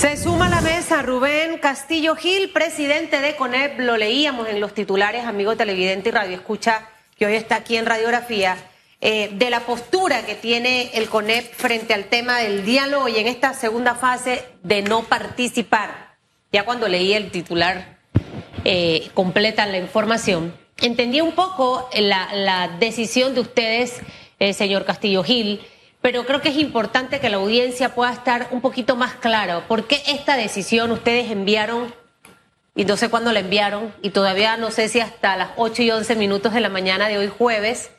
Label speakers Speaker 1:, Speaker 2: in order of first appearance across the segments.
Speaker 1: Se suma a la mesa Rubén Castillo Gil, presidente de CONEP. Lo leíamos en los titulares, amigo televidente y radio escucha, que hoy está aquí en Radiografía, eh, de la postura que tiene el CONEP frente al tema del diálogo y en esta segunda fase de no participar. Ya cuando leí el titular eh, completa la información, entendí un poco la, decisión de ustedes, eh, señor Castillo Gil pero creo que es importante que la audiencia pueda estar un poquito más claro. ¿Por qué esta decisión ustedes enviaron, y no sé cuándo la enviaron, y todavía no sé si hasta las 8 y 11 minutos de la mañana de hoy jueves,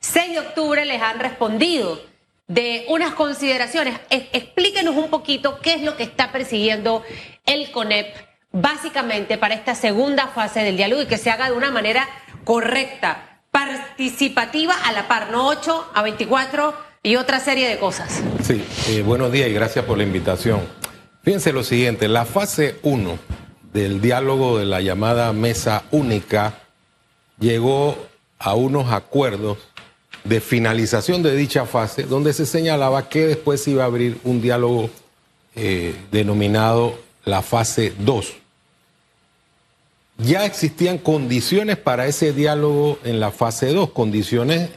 Speaker 1: 6 de octubre les han respondido de unas consideraciones? Explíquenos un poquito qué es lo que está persiguiendo el CONEP básicamente para esta segunda fase del diálogo y que se haga de una manera correcta, participativa a la par, no 8 a 24 y otra serie de cosas.
Speaker 2: Sí, eh, buenos días y gracias por la invitación. Fíjense lo siguiente, la fase 1 del diálogo de la llamada mesa única llegó a unos acuerdos de finalización de dicha fase, donde se señalaba que después iba a abrir un diálogo eh, denominado la fase 2. Ya existían condiciones para ese diálogo en la fase 2, condiciones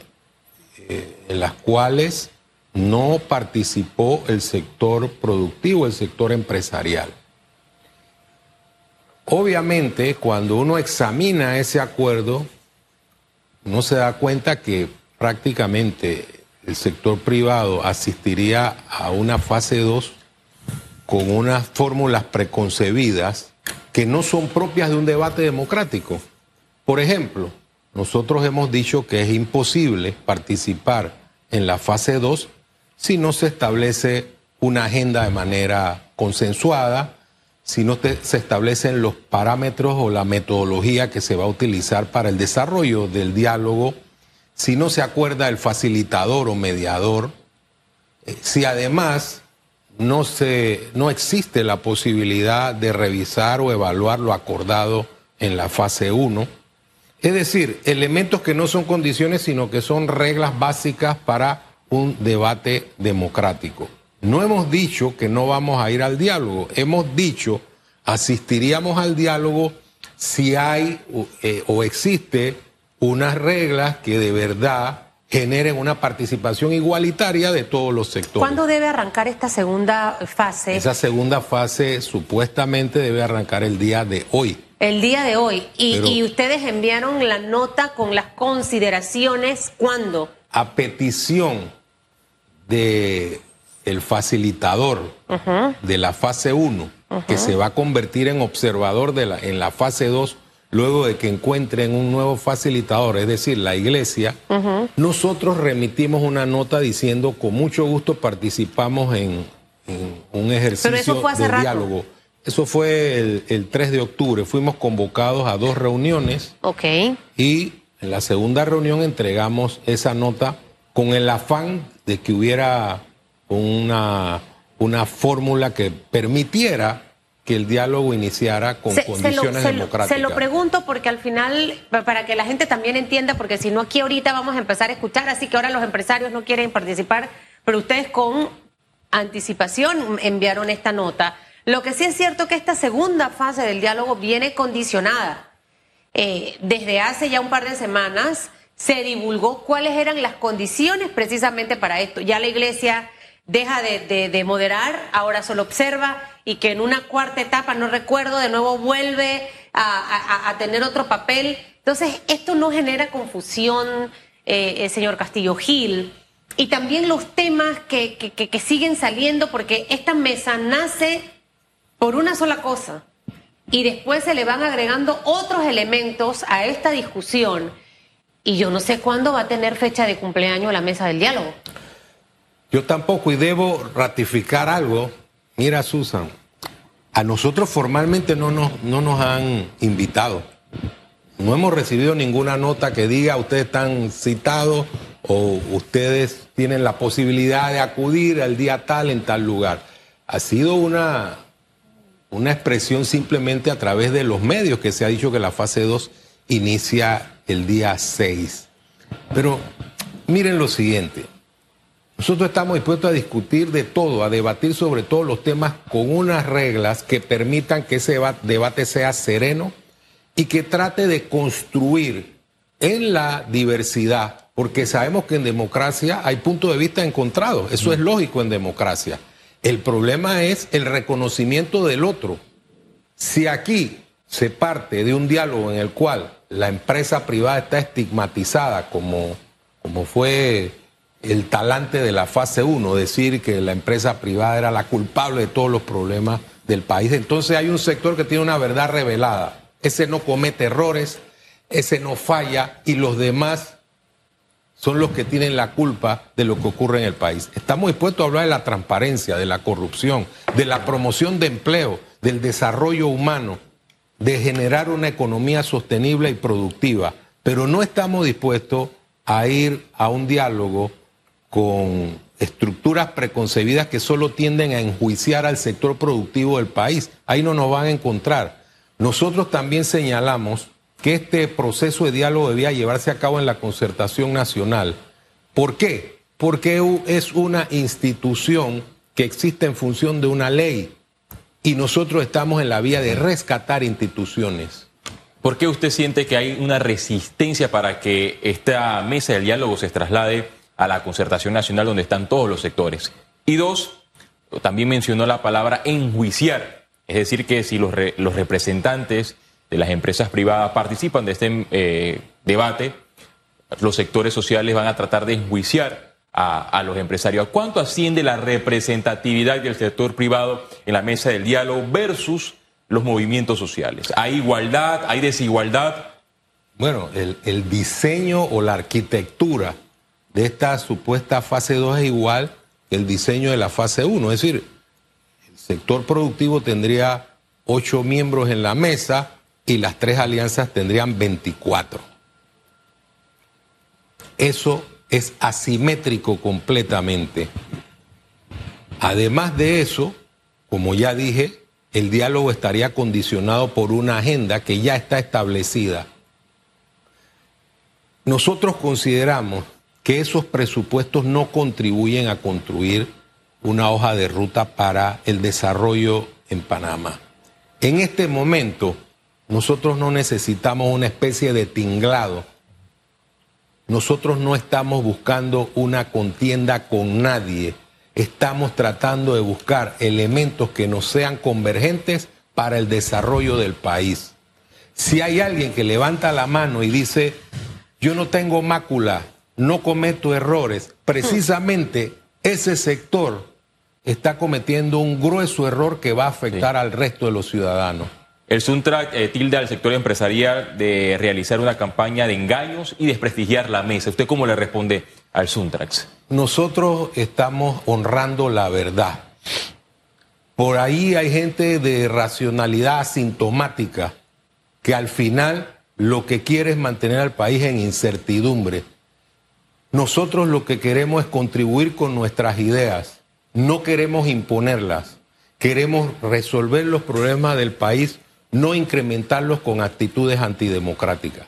Speaker 2: en las cuales no participó el sector productivo, el sector empresarial. Obviamente, cuando uno examina ese acuerdo, uno se da cuenta que prácticamente el sector privado asistiría a una fase 2 con unas fórmulas preconcebidas que no son propias de un debate democrático. Por ejemplo, nosotros hemos dicho que es imposible participar en la fase 2 si no se establece una agenda de manera consensuada, si no se establecen los parámetros o la metodología que se va a utilizar para el desarrollo del diálogo, si no se acuerda el facilitador o mediador, eh, si además no, se, no existe la posibilidad de revisar o evaluar lo acordado en la fase 1, es decir, elementos que no son condiciones, sino que son reglas básicas para un debate democrático. No hemos dicho que no vamos a ir al diálogo, hemos dicho asistiríamos al diálogo si hay eh, o existe unas reglas que de verdad generen una participación igualitaria de todos los sectores.
Speaker 1: ¿Cuándo debe arrancar esta segunda fase?
Speaker 2: Esa segunda fase supuestamente debe arrancar el día de hoy.
Speaker 1: El día de hoy. Y, ustedes enviaron la nota con las consideraciones, ¿cuándo?
Speaker 2: A petición de el facilitador de la fase 1, que se va a convertir en observador de la, en la fase 2, luego de que encuentren un nuevo facilitador, es decir, la iglesia, nosotros remitimos una nota diciendo con mucho gusto participamos en, un ejercicio de diálogo. Eso fue el, 3 de octubre. Fuimos convocados a dos reuniones.
Speaker 1: Ok.
Speaker 2: Y en la segunda reunión entregamos esa nota con el afán de que hubiera una, una fórmula que permitiera que el diálogo iniciara con condiciones democráticas.
Speaker 1: Se lo pregunto porque al final, para que la gente también entienda, porque si no aquí ahorita vamos a empezar a escuchar, así que ahora los empresarios no quieren participar, pero ustedes con anticipación enviaron esta nota. Lo que sí es cierto que esta segunda fase del diálogo viene condicionada. Eh, desde hace ya un par de semanas se divulgó cuáles eran las condiciones precisamente para esto. Ya la iglesia deja de, moderar, ahora solo observa y que en una cuarta etapa, no recuerdo, de nuevo vuelve a, tener otro papel. Entonces, esto no genera confusión, eh, señor Castillo Gil. Y también los temas que siguen saliendo, porque esta mesa nace por una sola cosa y después se le van agregando otros elementos a esta discusión y yo no sé cuándo va a tener fecha de cumpleaños la mesa del diálogo.
Speaker 2: Yo tampoco y debo ratificar algo. Mira, Susan, a nosotros formalmente no nos, no nos han invitado. No hemos recibido ninguna nota que diga ustedes están citados o ustedes tienen la posibilidad de acudir al día tal en tal lugar. Ha sido una, una expresión simplemente a través de los medios, que se ha dicho que la fase 2 inicia el día 6. Pero miren lo siguiente, Nosotros estamos dispuestos a discutir de todo, a debatir sobre todos los temas con unas reglas que permitan que ese debate sea sereno y que trate de construir en la diversidad, porque sabemos que en democracia hay puntos de vista encontrados, eso es lógico en democracia. El problema es el reconocimiento del otro. Si aquí se parte de un diálogo en el cual la empresa privada está estigmatizada como, como fue el talante de la fase 1, decir que la empresa privada era la culpable de todos los problemas del país. Entonces hay un sector que tiene una verdad revelada. Ese no comete errores, ese no falla y los demás son los que tienen la culpa de lo que ocurre en el país. Estamos dispuestos a hablar de la transparencia, de la corrupción, de la promoción de empleo, del desarrollo humano, de generar una economía sostenible y productiva, pero no estamos dispuestos a ir a un diálogo con estructuras preconcebidas que solo tienden a enjuiciar al sector productivo del país. Ahí no nos van a encontrar. Nosotros también señalamos que este proceso de diálogo debía llevarse a cabo en la concertación nacional. ¿Por qué? Porque es una institución que existe en función de una ley y nosotros estamos en la vía de rescatar instituciones.
Speaker 3: ¿Por qué usted siente que hay una resistencia para que esta mesa de diálogo se traslade a la concertación nacional donde están todos los sectores. Y dos, también mencionó la palabra enjuiciar, es decir, que si los, los representantes de las empresas privadas participan de este eh, debate, los sectores sociales van a tratar de enjuiciar a, a, los empresarios. ¿Cuánto asciende la representatividad del sector privado en la mesa del diálogo versus los movimientos sociales? ¿Hay igualdad? ¿Hay desigualdad?
Speaker 2: Bueno, el, el diseño o la arquitectura de esta supuesta fase 2 es igual que el diseño de la fase 1. Es decir, el sector productivo tendría ocho miembros en la mesa y las tres alianzas tendrían 24. Eso es asimétrico completamente. Además de eso, como ya dije, el diálogo estaría condicionado por una agenda que ya está establecida. Nosotros consideramos que esos presupuestos no contribuyen a construir una hoja de ruta para el desarrollo en Panamá. En este momento, nosotros no necesitamos una especie de tinglado. Nosotros no estamos buscando una contienda con nadie. Estamos tratando de buscar elementos que nos sean convergentes para el desarrollo del país. Si hay alguien que levanta la mano y dice, yo no tengo mácula, no cometo errores, precisamente ese sector está cometiendo un grueso error que va a afectar al resto de los ciudadanos.
Speaker 3: El Suntrack eh, tilda al sector empresarial de realizar una campaña de engaños y desprestigiar la mesa. ¿Usted cómo le responde al Suntrax?
Speaker 2: Nosotros estamos honrando la verdad. Por ahí hay gente de racionalidad asintomática que al final lo que quiere es mantener al país en incertidumbre. Nosotros lo que queremos es contribuir con nuestras ideas, no queremos imponerlas, queremos resolver los problemas del país, no incrementarlos con actitudes antidemocráticas.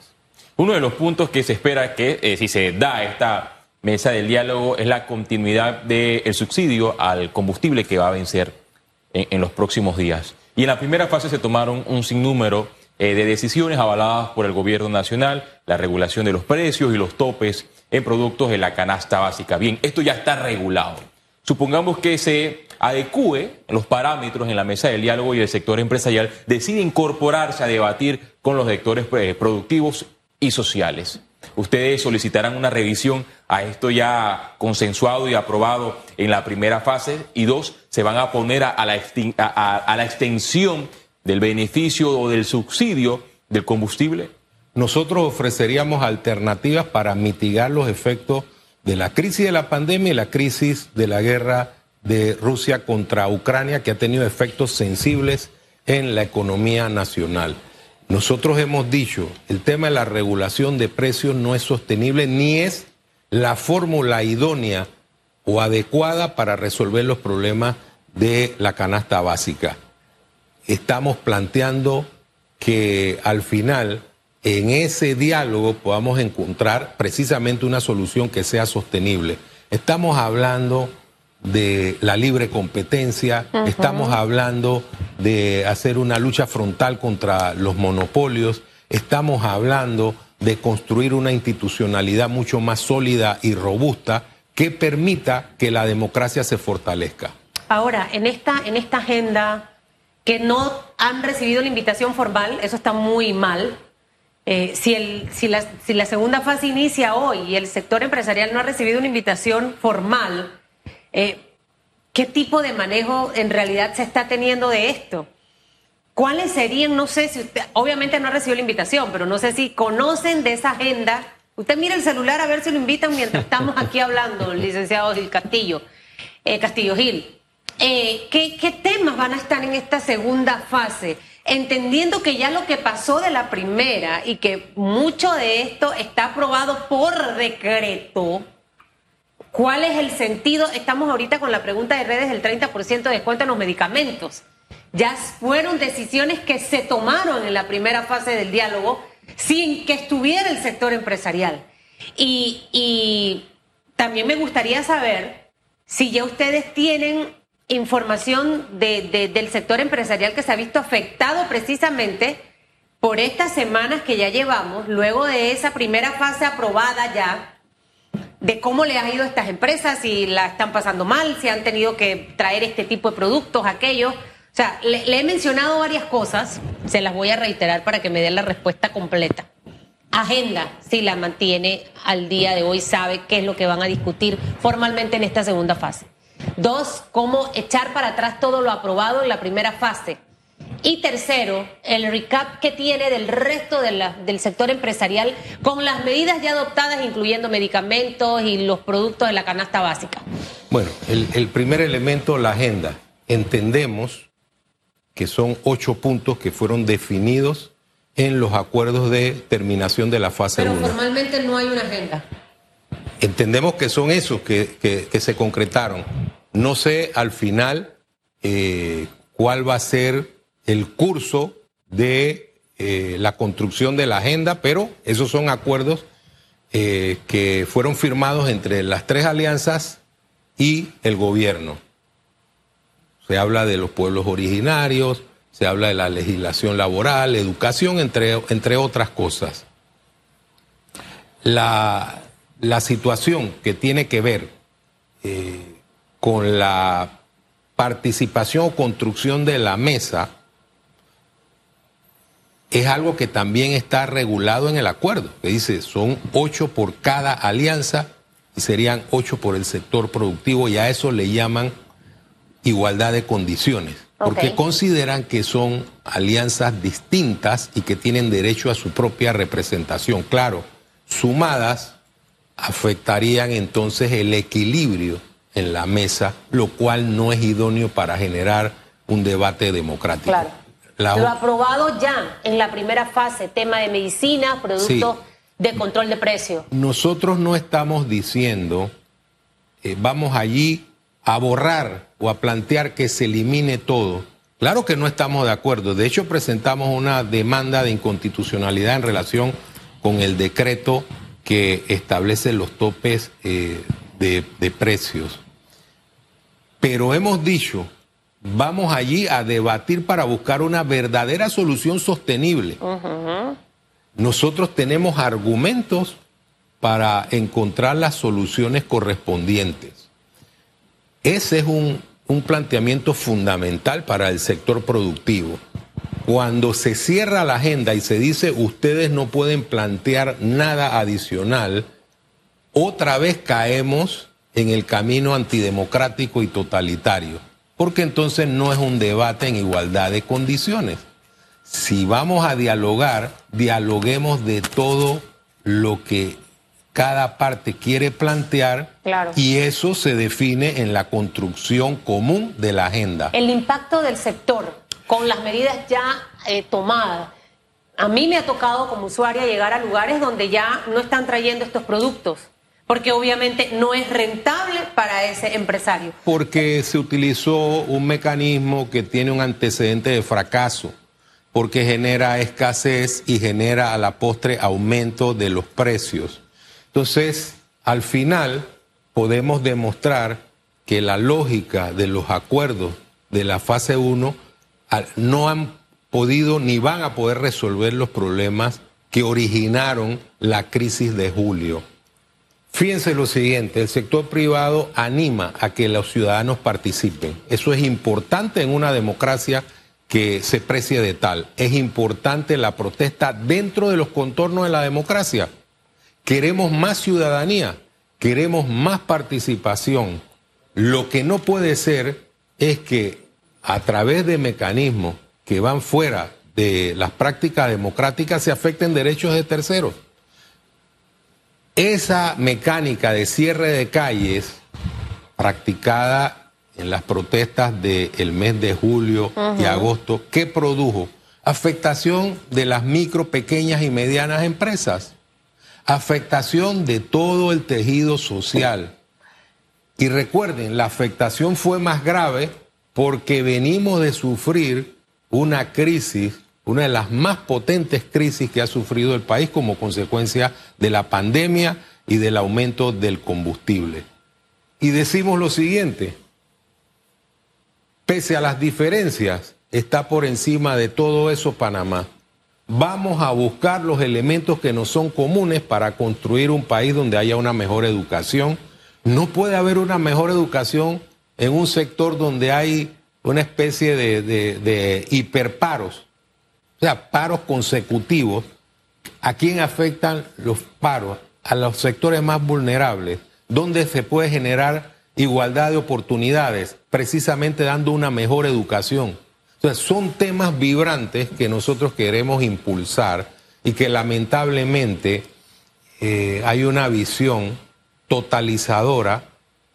Speaker 3: Uno de los puntos que se espera que, eh, si se da esta mesa del diálogo, es la continuidad del subsidio al combustible que va a vencer en, los próximos días. Y en la primera fase se tomaron un sinnúmero eh, de decisiones avaladas por el gobierno nacional, la regulación de los precios y los topes en productos de la canasta básica. Bien, esto ya está regulado. Supongamos que se adecue los parámetros en la mesa del diálogo y el sector empresarial decide incorporarse a debatir con los sectores eh, productivos y sociales. Ustedes solicitarán una revisión a esto ya consensuado y aprobado en la primera fase y dos, se van a poner a, la, a la extensión del beneficio o del subsidio del combustible
Speaker 2: nosotros ofreceríamos alternativas para mitigar los efectos de la crisis de la pandemia y la crisis de la guerra de Rusia contra Ucrania, que ha tenido efectos sensibles en la economía nacional. Nosotros hemos dicho, el tema de la regulación de precios no es sostenible ni es la fórmula idónea o adecuada para resolver los problemas de la canasta básica. Estamos planteando que al final en ese diálogo podamos encontrar precisamente una solución que sea sostenible. Estamos hablando de la libre competencia, estamos hablando de hacer una lucha frontal contra los monopolios, estamos hablando de construir una institucionalidad mucho más sólida y robusta que permita que la democracia se fortalezca.
Speaker 1: Ahora, en esta, en esta agenda que no han recibido la invitación formal, eso está muy mal. Eh, si, el, si, la, si la segunda fase inicia hoy y el sector empresarial no ha recibido una invitación formal, eh, ¿qué tipo de manejo en realidad se está teniendo de esto? ¿Cuáles serían, no sé si usted, obviamente no ha recibido la invitación, pero no sé si conocen de esa agenda? Usted mira el celular a ver si lo invitan mientras estamos aquí hablando, licenciado Gil Castillo, eh, Castillo Gil. Eh, ¿qué, ¿Qué temas van a estar en esta segunda fase? Entendiendo que ya lo que pasó de la primera y que mucho de esto está aprobado por decreto, ¿cuál es el sentido? Estamos ahorita con la pregunta de redes del 30% de descuento en los medicamentos. Ya fueron decisiones que se tomaron en la primera fase del diálogo sin que estuviera el sector empresarial. Y, también me gustaría saber si ya ustedes tienen información del sector empresarial que se ha visto afectado precisamente por estas semanas que ya llevamos, luego de esa primera fase aprobada ya, de cómo le ha ido a estas empresas, si la están pasando mal, si han tenido que traer este tipo de productos, aquellos. O sea, le, he mencionado varias cosas, se las voy a reiterar para que me den la respuesta completa. Agenda, si la mantiene al día de hoy, sabe qué es lo que van a discutir formalmente en esta segunda fase. Dos, cómo echar para atrás todo lo aprobado en la primera fase. Y tercero, el recap que tiene del resto del sector empresarial con las medidas ya adoptadas, incluyendo medicamentos y los productos de la canasta básica.
Speaker 2: Bueno, el primer elemento, la agenda. Entendemos que son ocho puntos que fueron definidos en los acuerdos de terminación de la fase 1.
Speaker 1: Pero formalmente no hay una agenda.
Speaker 2: Entendemos que son esos que, se concretaron. No sé al final eh, cuál va a ser el curso de eh, la construcción de la agenda, pero esos son acuerdos eh, que fueron firmados entre las tres alianzas y el gobierno. Se habla de los pueblos originarios, se habla de la legislación laboral, educación, entre, entre otras cosas. La, situación que tiene que ver con la participación o construcción de la mesa es algo que también está regulado en el acuerdo, que dice son ocho por cada alianza y serían ocho por el sector productivo y a eso le llaman igualdad de condiciones, porque consideran que son alianzas distintas y que tienen derecho a su propia representación. Claro, sumadas afectarían entonces el equilibrio en la mesa, lo cual no es idóneo para generar un debate democrático.
Speaker 1: Claro. lo aprobado ya en la primera fase, tema de medicina, productos de control de precio.
Speaker 2: Nosotros no estamos diciendo, eh, vamos allí a borrar o a plantear que se elimine todo. Claro que no estamos de acuerdo. De hecho, presentamos una demanda de inconstitucionalidad en relación con el decreto que establece los topes eh, de, precios. Pero hemos dicho, vamos allí a debatir para buscar una verdadera solución sostenible. Nosotros tenemos argumentos para encontrar las soluciones correspondientes. Ese es un, planteamiento fundamental para el sector productivo. Cuando se cierra la agenda y se dice ustedes no pueden plantear nada adicional, otra vez caemos en el camino antidemocrático y totalitario, porque entonces no es un debate en igualdad de condiciones. Si vamos a dialogar, dialoguemos de todo lo que cada parte quiere plantear y eso se define en la construcción común de la agenda.
Speaker 1: El impacto del sector con las medidas ya eh, tomadas. A mí me ha tocado como usuaria llegar a lugares donde ya no están trayendo estos productos, porque obviamente no es rentable para ese empresario.
Speaker 2: Porque se utilizó un mecanismo que tiene un antecedente de fracaso, porque genera escasez y genera a la postre aumento de los precios. Entonces, al final, podemos demostrar que la lógica de los acuerdos de la fase 1 no han podido ni van a poder resolver los problemas que originaron la crisis de julio. Fíjense lo siguiente, el sector privado anima a que los ciudadanos participen. Eso es importante en una democracia que se precie de tal. Es importante la protesta dentro de los contornos de la democracia. Queremos más ciudadanía, queremos más participación. Lo que no puede ser es que a través de mecanismos que van fuera de las prácticas democráticas se afecten derechos de terceros. Esa mecánica de cierre de calles practicada en las protestas del mes de julio y agosto, ¿qué produjo? Afectación de las micro, pequeñas y medianas empresas, afectación de todo el tejido social. Y recuerden, la afectación fue más grave porque venimos de sufrir una crisis una de las más potentes crisis que ha sufrido el país como consecuencia de la pandemia y del aumento del combustible. Y decimos lo siguiente, pese a las diferencias, está por encima de todo eso Panamá. Vamos a buscar los elementos que nos son comunes para construir un país donde haya una mejor educación. No puede haber una mejor educación en un sector donde hay una especie de, de hiperparos o sea, paros consecutivos. ¿A quién afectan los paros? A los sectores más vulnerables, donde se puede generar igualdad de oportunidades, precisamente dando una mejor educación. Entonces, son temas vibrantes que nosotros queremos impulsar y que lamentablemente eh, hay una visión totalizadora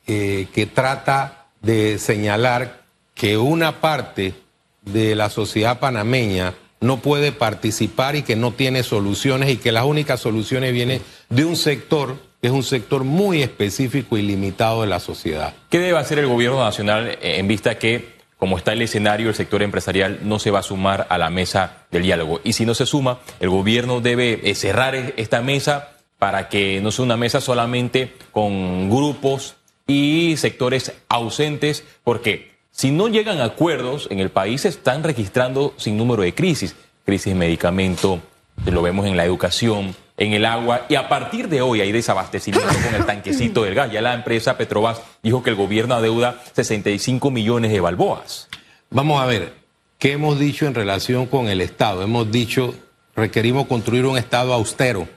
Speaker 2: eh, que trata de señalar que una parte de la sociedad panameña no puede participar y que no tiene soluciones y que las únicas soluciones vienen de un sector que es un sector muy específico y limitado de la sociedad.
Speaker 3: ¿Qué debe hacer el gobierno nacional eh, en vista que, como está el escenario, el sector empresarial no se va a sumar a la mesa del diálogo? Y si no se suma, el gobierno debe eh, cerrar esta mesa para que no sea una mesa solamente con grupos y sectores ausentes, porque si no llegan acuerdos, en el país se están registrando sin número de crisis. Crisis de medicamento, lo vemos en la educación, en el agua, y a partir de hoy hay desabastecimiento con el tanquecito del gas. Ya la empresa Petrobras dijo que el gobierno adeuda 65 millones de balboas.
Speaker 2: Vamos a ver, ¿qué hemos dicho en relación con el Estado? Hemos dicho, requerimos construir un Estado austero,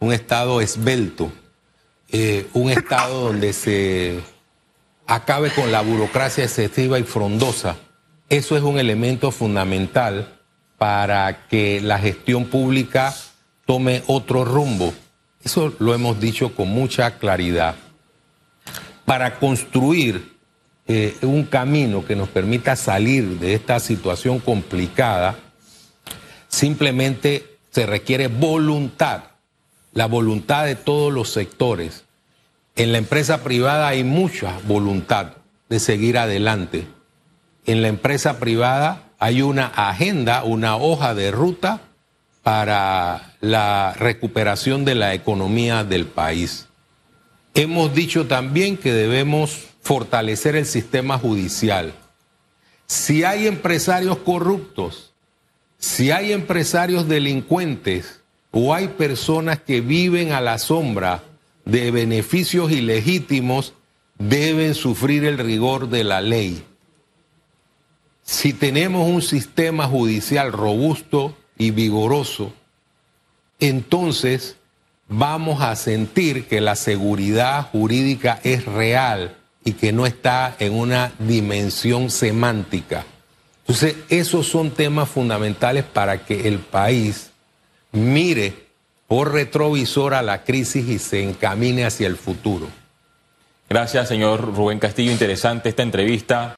Speaker 2: un Estado esbelto, eh, un Estado donde se acabe con la burocracia excesiva y frondosa. Eso es un elemento fundamental para que la gestión pública tome otro rumbo. Eso lo hemos dicho con mucha claridad. Para construir eh, un camino que nos permita salir de esta situación complicada, simplemente se requiere voluntad, la voluntad de todos los sectores en la empresa privada hay mucha voluntad de seguir adelante. En la empresa privada hay una agenda, una hoja de ruta para la recuperación de la economía del país. Hemos dicho también que debemos fortalecer el sistema judicial. Si hay empresarios corruptos, si hay empresarios delincuentes o hay personas que viven a la sombra de beneficios ilegítimos deben sufrir el rigor de la ley. Si tenemos un sistema judicial robusto y vigoroso, entonces vamos a sentir que la seguridad jurídica es real y que no está en una dimensión semántica. Entonces, esos son temas fundamentales para que el país mire por retrovisor a la crisis y se encamine hacia el futuro.
Speaker 3: Gracias, señor Rubén Castillo. Interesante esta entrevista.